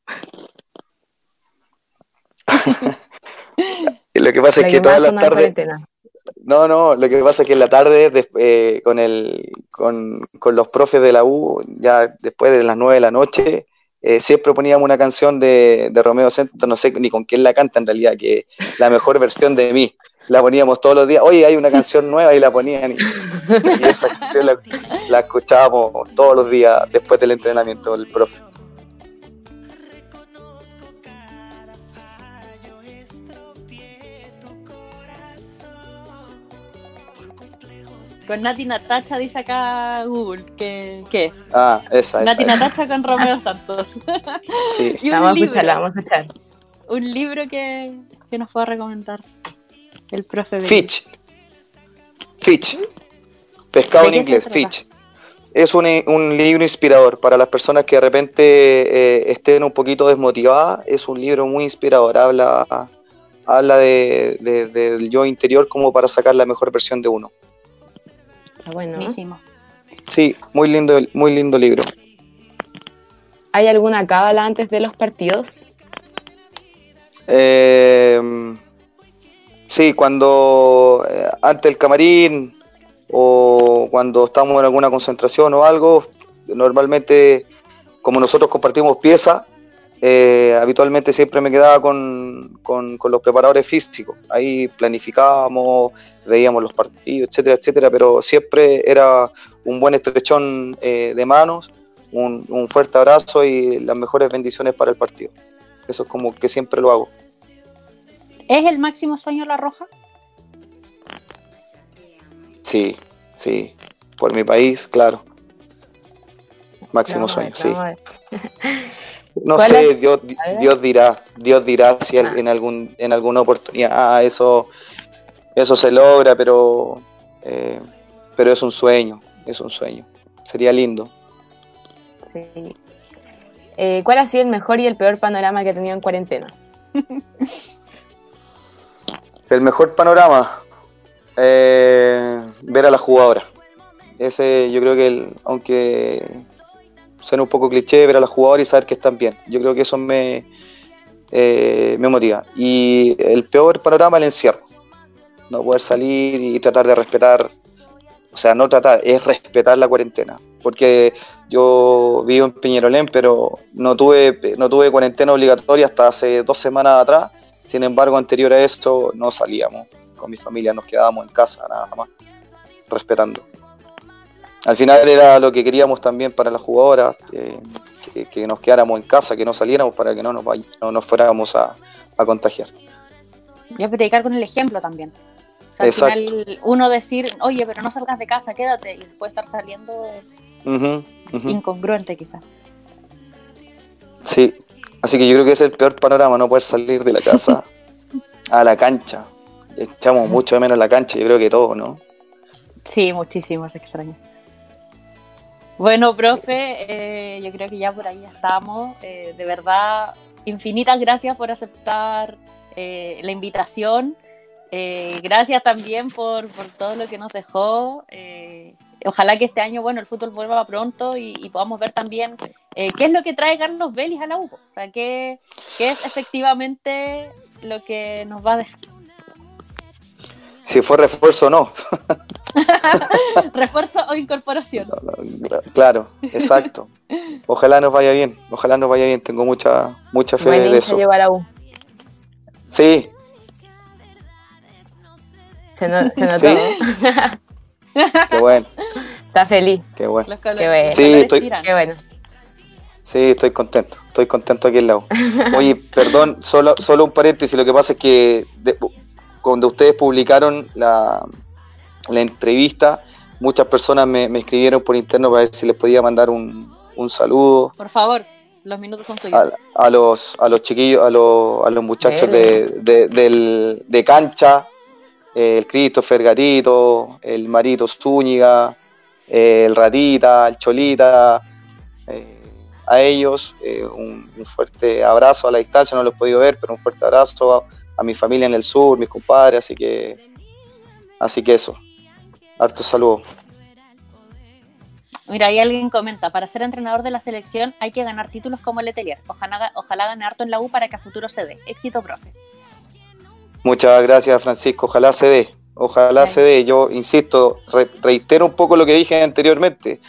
lo que pasa es que todas las tardes... No, no, lo que pasa es que en la tarde eh, con, el, con, con, los profes de la U, ya después de las nueve de la noche, siempre poníamos una canción de, de Romeo Santos, no sé ni con quién la canta en realidad, que la mejor versión de mí la poníamos todos los días. Oye, hay una canción nueva y la ponían. Y, esa canción la, escuchábamos todos los días después del entrenamiento del profe. Con Nati Natacha dice acá Google, ¿qué, qué es? Ah, esa, Nati Natacha con Romeo Santos. Sí, y vamos, a escuchar, vamos a escuchar. Un libro que, que nos pueda recomendar. El profe Fitch. Fitch. Pescado en inglés, Fitch. Es un, libro inspirador para las personas que de repente eh, estén un poquito desmotivadas. Es un libro muy inspirador. Habla, habla de, del yo interior como para sacar la mejor versión de uno. Está bueno. Buenísimo. Sí, muy lindo, muy lindo libro. ¿Hay alguna cábala antes de los partidos? Eh, Sí, cuando eh, ante el camarín o cuando estamos en alguna concentración o algo, normalmente como nosotros compartimos piezas, eh, habitualmente siempre me quedaba con, los preparadores físicos. Ahí planificábamos, veíamos los partidos, etcétera, etcétera, pero siempre era un buen estrechón eh, de manos, un, un fuerte abrazo y las mejores bendiciones para el partido. Eso es como que siempre lo hago. ¿Es el máximo sueño la roja? Sí, sí. Por mi país, claro. Máximo sueño, sí. No sé, Dios, Dios dirá, Dios dirá si ah. en algún en alguna oportunidad ah, eso eso se logra, pero eh, pero es un sueño, es un sueño. Sería lindo. Sí. Eh, ¿Cuál ha sido el mejor y el peor panorama que ha tenido en cuarentena? El mejor panorama, eh, ver a la jugadora. Ese yo creo que, aunque suene un poco cliché, ver a la jugadora y saber que están bien. Yo creo que eso me, eh, me motiva. Y el peor panorama, el encierro. No poder salir y tratar de respetar, o sea, no tratar, es respetar la cuarentena. Porque yo vivo en Peñarolén, pero no tuve, no tuve cuarentena obligatoria hasta hace dos semanas atrás sin embargo, anterior a esto no salíamos con mi familia, nos quedábamos en casa nada más, respetando. Al final era lo que queríamos también para las jugadoras, que, nos quedáramos en casa, que no saliéramos para que no nos, no nos fuéramos a, contagiar. Y a predicar con el ejemplo también. al final uno decir, oye, pero no salgas de casa, quédate, y después estar saliendo incongruente quizás. Sí, Así que yo creo que es el peor panorama, no poder salir de la casa a la cancha. Echamos mucho de menos la cancha, yo creo que todo, ¿no? Sí, muchísimo, es extraño. Bueno, profe, eh, yo creo que ya por ahí estamos. Eh, de verdad, infinitas gracias por aceptar eh, la invitación. Eh, gracias también por, por, todo lo que nos dejó. Eh, ojalá que este año, bueno, el fútbol vuelva pronto y, podamos ver también eh, qué es lo que trae Carlos Vélez a la. O sea, qué, qué es efectivamente lo que nos va a dejar. Si fue refuerzo o no. refuerzo o incorporación. Claro, exacto. Ojalá nos vaya bien, ojalá nos vaya bien. Tengo mucha, mucha fe Buen de eso. a la U. Sí. Se, no, se notó. Sí. Qué bueno. Está feliz. Qué bueno. Los colores, Qué bueno. Sí, estoy- tiran. Qué bueno. Sí, estoy contento. Estoy contento aquí en la U. Oye, perdón, solo, solo un paréntesis. Lo que pasa es que de- cuando ustedes publicaron la, la entrevista, muchas personas me, me escribieron por interno para ver si les podía mandar un, un saludo. Por favor, los minutos son tuyos. a, a los, a los chiquillos, a los, a los muchachos de, de, del- de cancha, eh, el Christopher Gatito, el Marito Zúñiga, eh, el Ratita, el Cholita, eh, a ellos eh, un, un fuerte abrazo a la distancia, no los he podido ver, pero un fuerte abrazo a, a mi familia en el sur, mis compadres, así que, así que eso, harto saludos. Mira, ahí alguien comenta, para ser entrenador de la selección hay que ganar títulos como Letelier. Ojalá, ojalá gane harto en la U para que a futuro se dé. Éxito, profe. Muchas gracias, Francisco. Ojalá se dé. Ojalá se dé. Yo insisto, re- reitero un poco lo que dije anteriormente.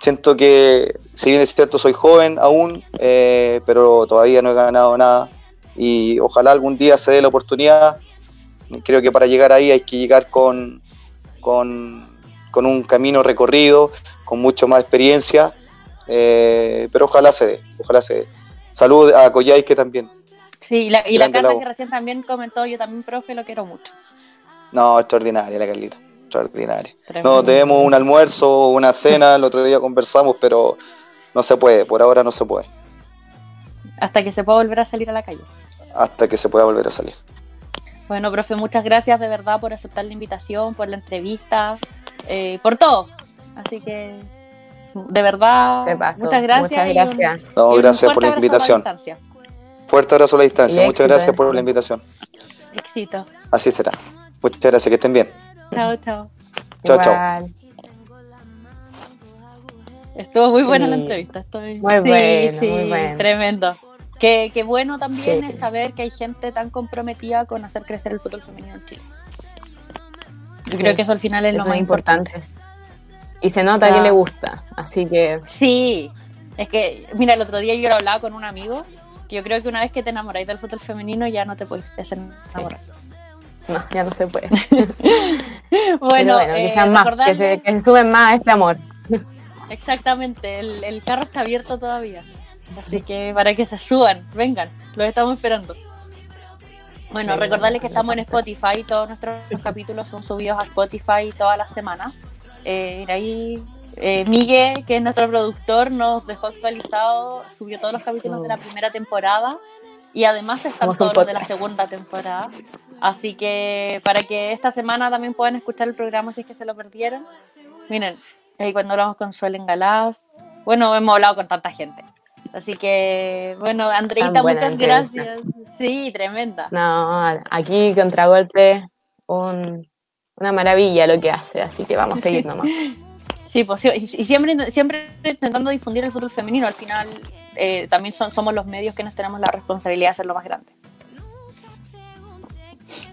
Siento que, si bien es cierto, soy joven aún, eh, pero todavía no he ganado nada. Y ojalá algún día se dé la oportunidad. Creo que para llegar ahí hay que llegar con, con, con un camino recorrido, con mucho más experiencia. eh, pero ojalá se dé. Ojalá se dé. Salud a Coyhaique también. Sí, y la, y la Carla que recién también comentó, yo también, profe, lo quiero mucho. No, extraordinaria la Carlita. Extraordinaria. Tremendo. No, debemos un almuerzo, una cena, el otro día conversamos, pero no se puede, por ahora no se puede, Hasta que se pueda volver a salir a la calle. hasta que se pueda volver a salir. Bueno, profe, muchas gracias de verdad por aceptar la invitación, por la entrevista, eh, por todo. Así que, de verdad, muchas gracias. Muchas un- gracias. No, gracias por fuerte la abrazo a invitación. distancia. Fuerte abrazo a la distancia, Y muchas éxito, gracias por la invitación. Éxito. Así será. Muchas gracias, que estén bien. Chao, chao. Chao, chao. Estuvo muy buena la entrevista. Estoy... Muy sí, bueno, sí, muy bueno. tremendo. Qué, qué bueno también Sí. es saber que hay gente tan comprometida con hacer crecer el fútbol femenino en Chile. Yo Sí. creo que eso al final es Eso lo más es importante. importante. Y se nota que le gusta. Así que Sí, es que, mira, el otro día yo lo hablaba con un amigo, que yo creo que una vez que te enamoráis del fútbol femenino ya no te puedes desenamorar. no, ya no se puede. Bueno, que eh, sean más, que se, que se suben más a este amor. Exactamente, el, el carro está abierto todavía. Así que para que se suban, vengan, los estamos esperando. Bueno, recordarles que estamos en. Spotify, todos nuestros capítulos son subidos a Spotify toda la semana. Eh, ahí, eh, Miguel, que es nuestro productor, nos dejó actualizado, subió todos los capítulos de la primera temporada y además están todos los de la segunda temporada. Así que para que esta semana también puedan escuchar el programa si es que se lo perdieron. Miren, ahí cuando hablamos con Suelen Galás, bueno, hemos hablado con tanta gente. Así que, bueno, Andreita, muchas gracias. Sí, tremenda. No, aquí contragolpe, un, una maravilla lo que hace. Así que vamos a seguir nomás. Sí, pues, sí, y siempre, siempre intentando difundir el fútbol femenino. Al final, eh, también son, somos los medios que nos tenemos la responsabilidad de hacerlo más grande.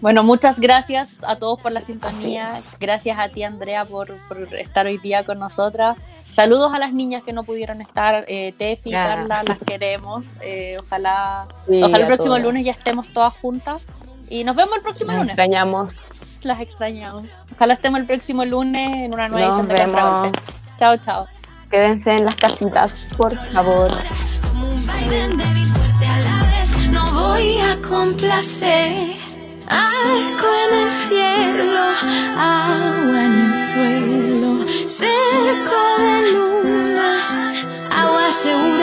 Bueno, muchas gracias a todos por la sintonía. Gracias a ti, Andrea, por, por estar hoy día con nosotras. Saludos a las niñas que no pudieron estar. Eh, Tefi, Ya. Carla, las queremos. Eh, ojalá Sí, ojalá el próximo todas. lunes ya estemos todas juntas. Y nos vemos el próximo Nos lunes. extrañamos. Las extrañamos. Ojalá estemos el próximo lunes en una nueva Nos edición de vemos. Chao, chao. Quédense en las casitas, por favor. Como un baile débil, fuerte a la vez. No voy a complacer arco en el cielo, agua en el suelo, cerco de luna, agua segura.